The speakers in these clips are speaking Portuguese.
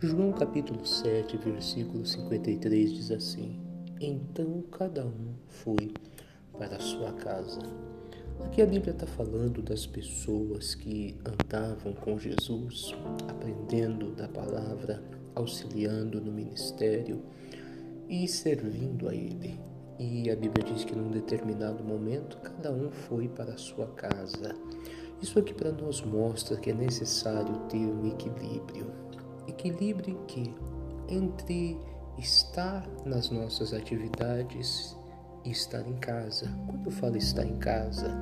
João capítulo 7, versículo 53 diz assim: Então cada um foi para a sua casa. Aqui a Bíblia está falando das pessoas que andavam com Jesus, aprendendo da palavra, auxiliando no ministério e servindo a Ele. E a Bíblia diz que num determinado momento cada um foi para a sua casa. Isso aqui para nós mostra que é necessário ter um equilíbrio. Equilíbrio que entre estar nas nossas atividades e estar em casa. Quando eu falo estar em casa,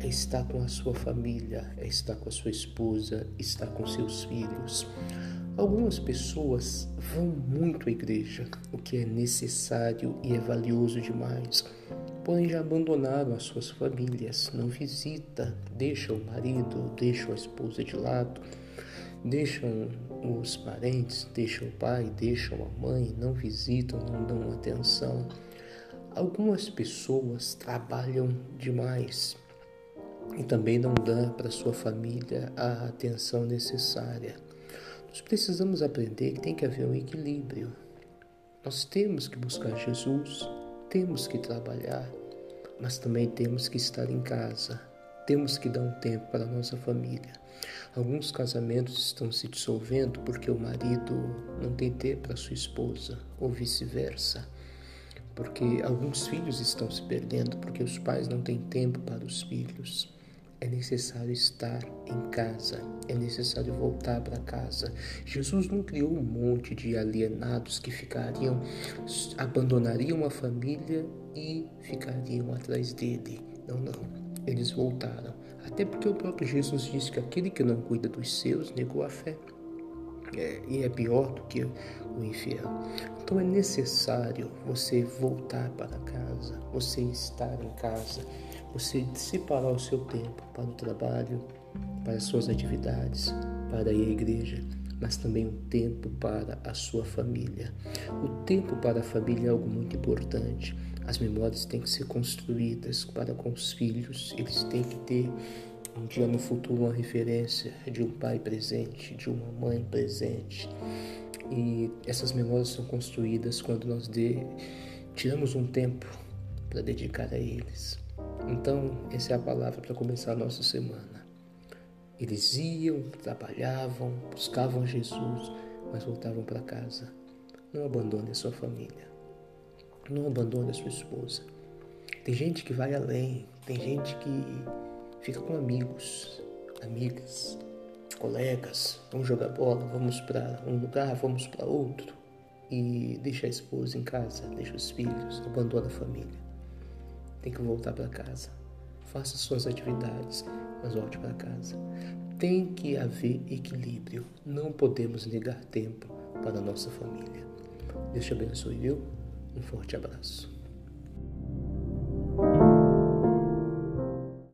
é estar com a sua família, é estar com a sua esposa, estar com seus filhos. Algumas pessoas vão muito à igreja, o que é necessário e é valioso demais. Porém, já abandonaram as suas famílias, não visita, deixam o marido, deixam a esposa de lado, deixam os parentes, deixam o pai, deixam a mãe, não visitam, não dão atenção. Algumas pessoas trabalham demais e também não dão para sua família a atenção necessária. Nós precisamos aprender que tem que haver um equilíbrio. Nós temos que buscar Jesus, temos que trabalhar, mas também temos que estar em casa, temos que dar um tempo para a nossa família. Alguns casamentos estão se dissolvendo porque o marido não tem tempo para sua esposa, ou vice-versa. Porque alguns filhos estão se perdendo porque os pais não têm tempo para os filhos é necessário estar em casa, é necessário voltar para casa. Jesus não criou um monte de alienados que ficariam, abandonariam a família e ficariam atrás dele. Não, não. Eles voltaram. Até porque o próprio Jesus disse que aquele que não cuida dos seus negou a fé. É, e é pior do que o infiel. Então é necessário você voltar para casa, você estar em casa você separar o seu tempo para o trabalho, para as suas atividades, para ir à igreja, mas também um tempo para a sua família. O tempo para a família é algo muito importante. As memórias têm que ser construídas para com os filhos, eles têm que ter um dia no futuro uma referência de um pai presente, de uma mãe presente. E essas memórias são construídas quando nós de, tiramos um tempo para dedicar a eles. Então, essa é a palavra para começar a nossa semana. Eles iam, trabalhavam, buscavam Jesus, mas voltavam para casa. Não abandone a sua família. Não abandone a sua esposa. Tem gente que vai além, tem gente que fica com amigos, amigas, colegas, vamos jogar bola, vamos para um lugar, vamos para outro e deixa a esposa em casa, deixa os filhos, abandona a família tem que voltar para casa. Faça suas atividades, mas volte para casa. Tem que haver equilíbrio. Não podemos negar tempo para a nossa família. Deus te abençoe, viu? Um forte abraço.